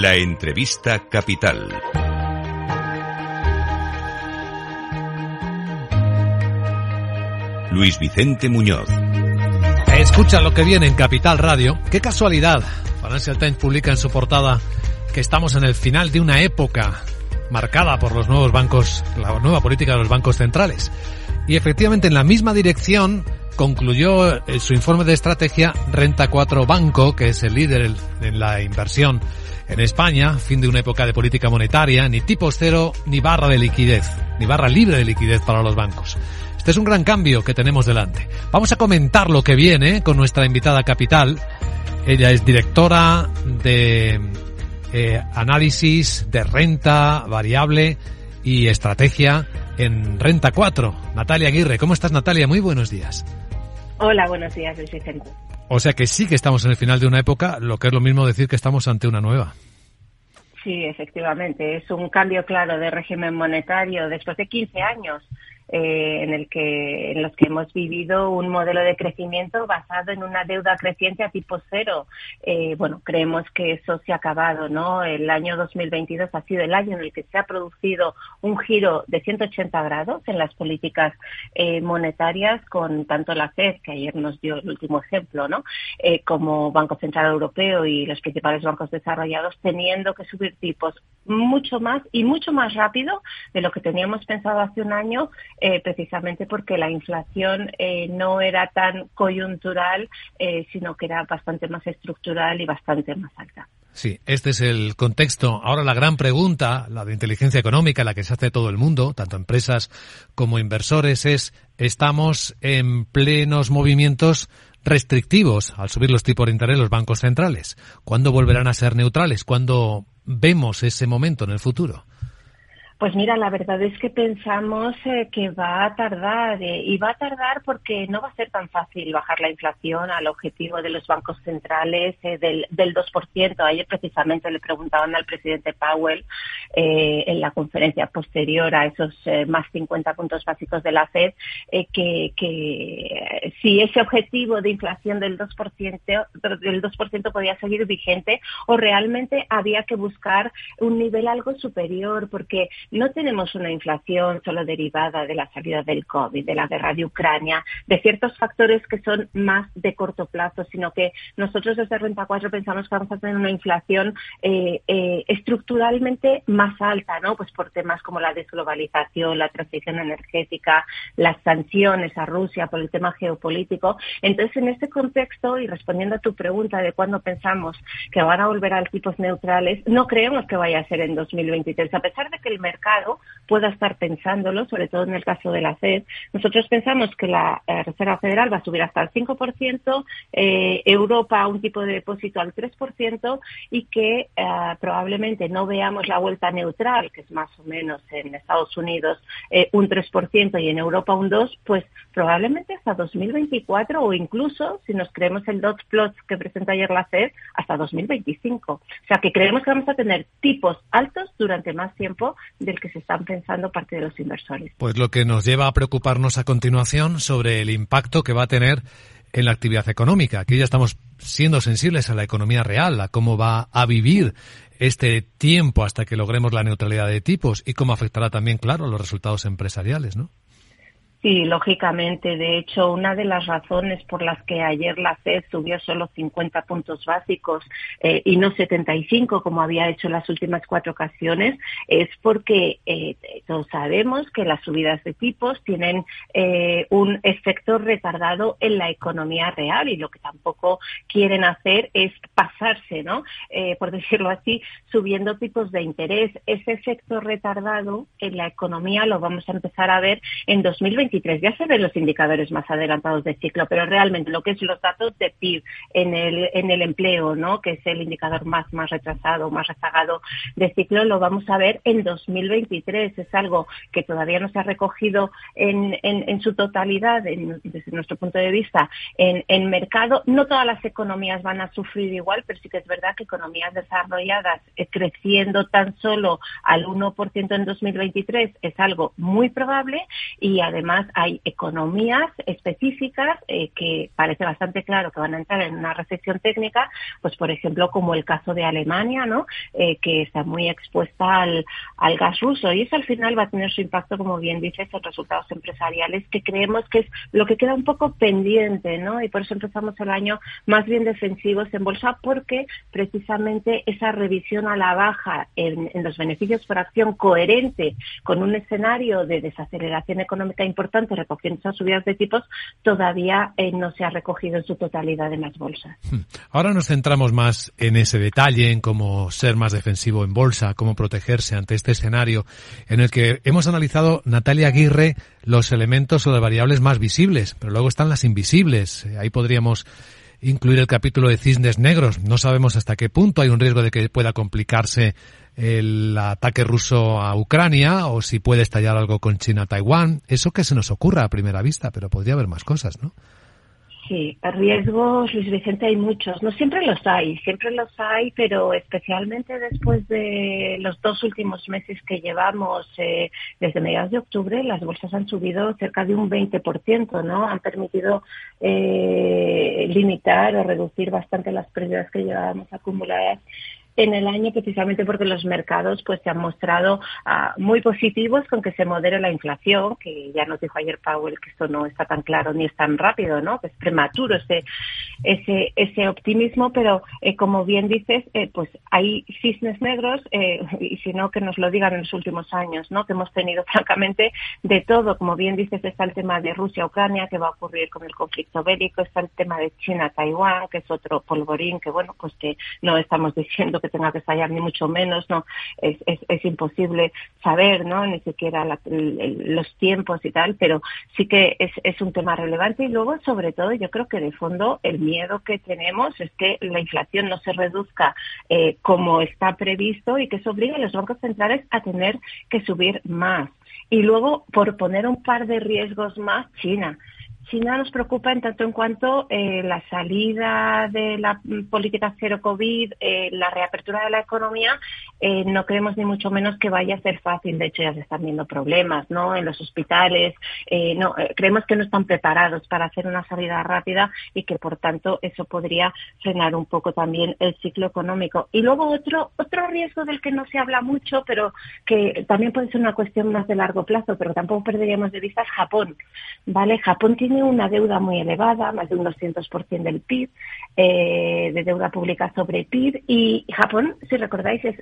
La entrevista capital. Luis Vicente Muñoz. Escucha lo que viene en Capital Radio. Qué casualidad. Financial Times publica en su portada que estamos en el final de una época marcada por los nuevos bancos, la nueva política de los bancos centrales. Y efectivamente en la misma dirección concluyó eh, su informe de estrategia Renta 4 Banco, que es el líder en la inversión en España, fin de una época de política monetaria, ni tipos cero, ni barra de liquidez, ni barra libre de liquidez para los bancos. Este es un gran cambio que tenemos delante. Vamos a comentar lo que viene con nuestra invitada capital. Ella es directora de eh, análisis de renta variable y estrategia en Renta 4. Natalia Aguirre, ¿cómo estás Natalia? Muy buenos días. Hola, buenos días, Luis Vicente. O sea que sí que estamos en el final de una época, lo que es lo mismo decir que estamos ante una nueva. Sí, efectivamente, es un cambio claro de régimen monetario después de 15 años eh, en el que en los que hemos vivido un modelo de crecimiento basado en una deuda creciente a tipo cero. Eh, bueno, creemos que eso se ha acabado, ¿no? El año 2022 ha sido el año en el que se ha producido un giro de 180 grados en las políticas eh, monetarias con tanto la Fed, que ayer nos dio el último ejemplo, ¿no? Eh, como Banco Central Europeo y los principales bancos desarrollados teniendo que subir tipos mucho más y mucho más rápido de lo que teníamos pensado hace un año eh, precisamente porque la inflación eh, no era tan coyuntural, eh, sino que era bastante más estructural y bastante más alta. Sí, este es el contexto. Ahora la gran pregunta, la de inteligencia económica, la que se hace todo el mundo, tanto empresas como inversores, es ¿estamos en plenos movimientos restrictivos al subir los tipos de interés los bancos centrales? ¿Cuándo volverán a ser neutrales? ¿Cuándo vemos ese momento en el futuro? Pues mira, la verdad es que pensamos eh, que va a tardar eh, y va a tardar porque no va a ser tan fácil bajar la inflación al objetivo de los bancos centrales eh, del, del 2%. Ayer precisamente le preguntaban al presidente Powell en la conferencia posterior a esos más 50 puntos básicos de la Fed que, que si ese objetivo de inflación del 2%, del 2% podía seguir vigente o realmente había que buscar un nivel algo superior porque no tenemos una inflación solo derivada de la salida del COVID, de la guerra de Ucrania, de ciertos factores que son más de corto plazo, sino que nosotros desde Renta 4 pensamos que vamos a tener una inflación eh, eh, estructuralmente más alta, ¿no? Pues por temas como la desglobalización, la transición energética, las sanciones a Rusia por el tema geopolítico. Entonces, en este contexto, y respondiendo a tu pregunta de cuándo pensamos que van a volver a tipos neutrales, no creemos que vaya a ser en 2023, a pesar de que el mercado pueda estar pensándolo, sobre todo en el caso de la FED. Nosotros pensamos que la eh, Reserva Federal va a subir hasta el 5%, eh, Europa un tipo de depósito al 3% y que eh, probablemente no veamos la vuelta neutral, que es más o menos en Estados Unidos un 3% y en Europa un 2%, pues probablemente hasta 2024 o incluso, si nos creemos el dot plot que presenta ayer la FED, hasta 2025. O sea que creemos que vamos a tener tipos altos durante más tiempo del que se están pensando parte de los inversores. Pues lo que nos lleva a preocuparnos a continuación sobre el impacto que va a tener en la actividad económica. Aquí ya estamos siendo sensibles a la economía real, a cómo va a vivir este tiempo hasta que logremos la neutralidad de tipos y cómo afectará también, claro, los resultados empresariales, ¿no? Sí, lógicamente. De hecho, una de las razones por las que ayer la FED subió solo 50 puntos básicos eh, y no 75 como había hecho en las últimas cuatro ocasiones es porque eh, todos sabemos que las subidas de tipos tienen eh, un efecto retardado en la economía real y lo que tampoco quieren hacer es pasarse, ¿no? por decirlo así, subiendo tipos de interés. Ese efecto retardado en la economía lo vamos a empezar a ver en 2020 ya se ven los indicadores más adelantados de ciclo, pero realmente lo que es los datos de PIB en el, en el empleo, ¿no? que es el indicador más, más retrasado, más rezagado de ciclo, lo vamos a ver en 2023. Es algo que todavía no se ha recogido en, en, su totalidad, desde nuestro punto de vista, en, en mercado. No todas las economías van a sufrir igual, pero sí que es verdad que economías desarrolladas eh, creciendo tan solo al 1% en 2023 es algo muy probable y además hay economías específicas eh, que parece bastante claro que van a entrar en una recesión técnica, pues por ejemplo como el caso de Alemania, ¿no? Eh, que está muy expuesta al, al gas ruso y eso al final va a tener su impacto, como bien dices, en resultados empresariales que creemos que es lo que queda un poco pendiente, ¿no? Y por eso empezamos el año más bien defensivos en bolsa porque precisamente esa revisión a la baja en, en los beneficios por acción coherente con un escenario de desaceleración económica importante recogiendo esas subidas de tipos todavía eh, no se ha recogido en su totalidad en las bolsas. Hmm. Ahora nos centramos más en ese detalle, en cómo ser más defensivo en bolsa, cómo protegerse ante este escenario en el que hemos analizado, Natalia Aguirre, los elementos o las variables más visibles, pero luego están las invisibles. Ahí podríamos incluir el capítulo de cisnes negros. No sabemos hasta qué punto hay un riesgo de que pueda complicarse el ataque ruso a Ucrania o si puede estallar algo con China-Taiwán. Eso que se nos ocurra a primera vista, pero podría haber más cosas, ¿no? Sí, riesgos, Luis Vicente, hay muchos. No siempre los hay, siempre los hay, pero especialmente después de los dos últimos meses que llevamos, eh, desde mediados de octubre, las bolsas han subido cerca de un 20%, ¿no? Han permitido eh, limitar o reducir bastante las pérdidas que llevábamos acumuladas en el año precisamente porque los mercados pues se han mostrado ah, muy positivos con que se modere la inflación, que ya nos dijo ayer Powell que esto no está tan claro ni es tan rápido, ¿no? Que es prematuro ese ese ese optimismo, pero eh, como bien dices, eh, pues hay cisnes negros eh, y si no que nos lo digan en los últimos años, ¿no? Que hemos tenido francamente de todo, como bien dices, está el tema de Rusia-Ucrania, que va a ocurrir con el conflicto bélico, está el tema de China-Taiwán, que es otro polvorín que bueno, pues que no estamos diciendo que tenga que estallar, ni mucho menos, no, es, es, imposible saber, ¿no? Ni siquiera la, los tiempos y tal, pero sí que es, es un tema relevante y luego, sobre todo, yo creo que de fondo el miedo que tenemos es que la inflación no se reduzca eh, como está previsto y que eso obligue a los bancos centrales a tener que subir más. Y luego, por poner un par de riesgos más, China. China nos preocupa en tanto en cuanto eh, la salida de la política cero COVID, eh, la reapertura de la economía, eh, no creemos ni mucho menos que vaya a ser fácil. De hecho, ya se están viendo problemas, ¿no? En los hospitales, no, creemos que no están preparados para hacer una salida rápida y que, por tanto, eso podría frenar un poco también el ciclo económico. Y luego otro otro riesgo del que no se habla mucho, pero que también puede ser una cuestión más de largo plazo, pero tampoco perderíamos de vista es Japón, ¿vale? Japón tiene una deuda muy elevada, más de un 200% del PIB, eh, de deuda pública sobre PIB, y Japón, si recordáis, es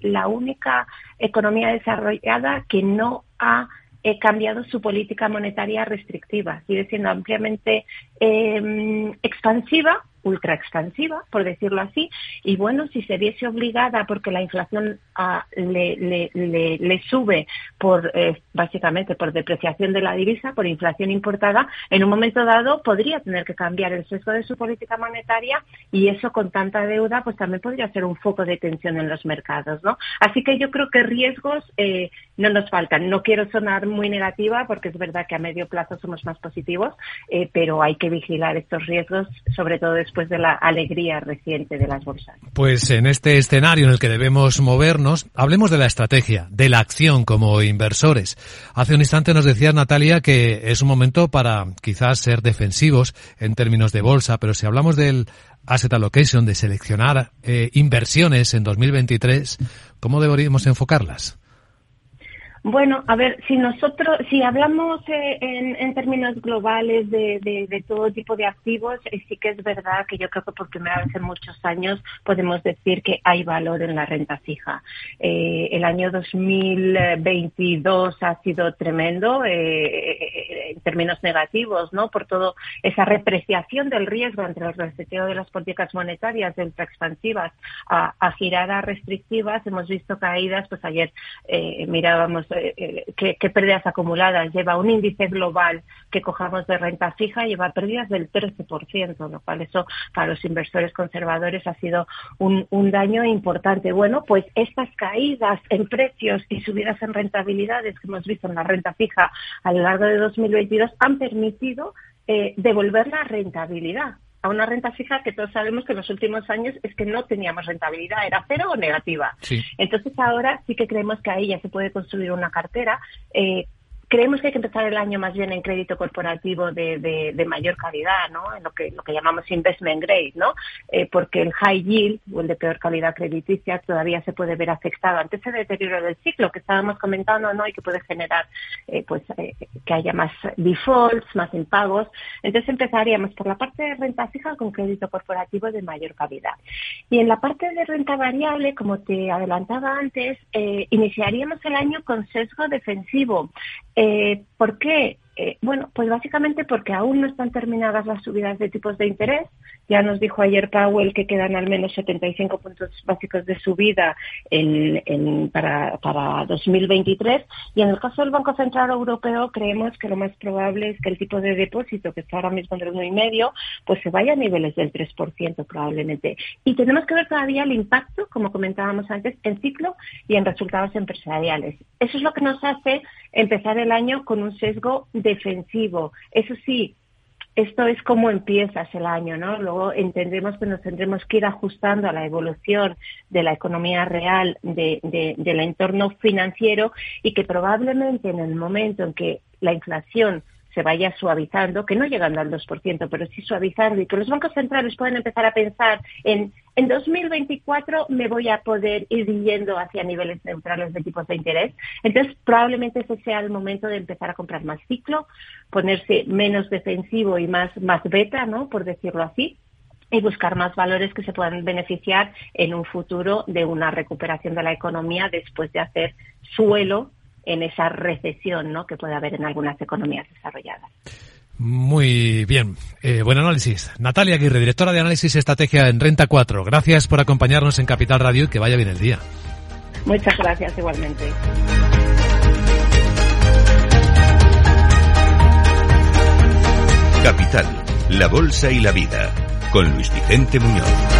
la única economía desarrollada que no ha eh, cambiado su política monetaria restrictiva, sigue siendo ampliamente eh, expansiva ultra expansiva, por decirlo así, y bueno, si se viese obligada porque la inflación ah, le, le, le, sube por eh, básicamente por depreciación de la divisa, por inflación importada, en un momento dado podría tener que cambiar el sesgo de su política monetaria y eso con tanta deuda pues también podría ser un foco de tensión en los mercados, ¿no? Así que yo creo que riesgos eh, no nos faltan. No quiero sonar muy negativa porque es verdad que a medio plazo somos más positivos, eh, pero hay que vigilar estos riesgos, sobre todo después de la alegría reciente de las bolsas. Pues en este escenario en el que debemos movernos, hablemos de la estrategia, de la acción como inversores. Hace un instante nos decía Natalia que es un momento para quizás ser defensivos en términos de bolsa, pero si hablamos del asset allocation, de seleccionar eh, inversiones en 2023, ¿cómo deberíamos enfocarlas? Bueno, a ver, si nosotros, si hablamos eh, en, términos globales de, todo tipo de activos, eh, sí que es verdad que yo creo que por primera vez en muchos años podemos decir que hay valor en la renta fija. Eh, el año 2022 ha sido tremendo en términos negativos, ¿no? Por todo esa repreciación del riesgo entre el reseteo de las políticas monetarias de expansivas a, a giradas restrictivas. Hemos visto caídas, pues ayer mirábamos eh, qué, pérdidas acumuladas. Lleva un índice global que cojamos de renta fija, lleva pérdidas del 13%, lo cual eso para los inversores conservadores ha sido un, daño importante. Bueno, pues estas caídas en precios y subidas en rentabilidades que hemos visto en la renta fija a lo largo de 2022 han permitido eh, devolver la rentabilidad a una renta fija que todos sabemos que en los últimos años es que no teníamos rentabilidad, era cero o negativa. Entonces ahora sí que creemos que ahí ya se puede construir una cartera eh, creemos que hay que empezar el año más bien en crédito corporativo de, de, mayor calidad, ¿no? En lo que, lo que llamamos investment grade, ¿no? Eh, porque el high yield o el de peor calidad crediticia todavía se puede ver afectado ante ese deterioro del ciclo que estábamos comentando, ¿no? Y que puede generar, eh, pues, eh, que haya más defaults, más impagos. Entonces empezaríamos por la parte de renta fija con crédito corporativo de mayor calidad. Y en la parte de renta variable, como te adelantaba antes, iniciaríamos el año con sesgo defensivo. Eh, ¿Por qué? Eh, bueno, pues básicamente porque aún no están terminadas las subidas de tipos de interés. Ya nos dijo ayer Powell que quedan al menos 75 puntos básicos de subida en, para, para 2023. Y en el caso del Banco Central Europeo, creemos que lo más probable es que el tipo de depósito, que está ahora mismo en el 1,5, pues se vaya a niveles del 3% probablemente. Y tenemos que ver todavía el impacto, como comentábamos antes, en ciclo y en resultados empresariales. Eso es lo que nos hace empezar el año con un sesgo defensivo. Eso sí, esto es como empiezas el año, ¿no? Luego entendemos que nos tendremos que ir ajustando a la evolución de la economía real, de, del entorno financiero y que probablemente en el momento en que la inflación se vaya suavizando, que no llegando al 2%, pero sí suavizando y que los bancos centrales pueden empezar a pensar en en 2024 me voy a poder ir yendo hacia niveles neutrales de tipos de interés. Entonces, probablemente ese sea el momento de empezar a comprar más ciclo, ponerse menos defensivo y más, más beta, ¿no? Por decirlo así y buscar más valores que se puedan beneficiar en un futuro de una recuperación de la economía después de hacer suelo en esa recesión ¿no? que puede haber en algunas economías desarrolladas. Muy bien, eh, buen análisis. Natalia Aguirre, directora de análisis y estrategia en Renta 4. Gracias por acompañarnos en Capital Radio y que vaya bien el día. Muchas gracias igualmente. Capital, la bolsa y la vida, con Luis Vicente Muñoz.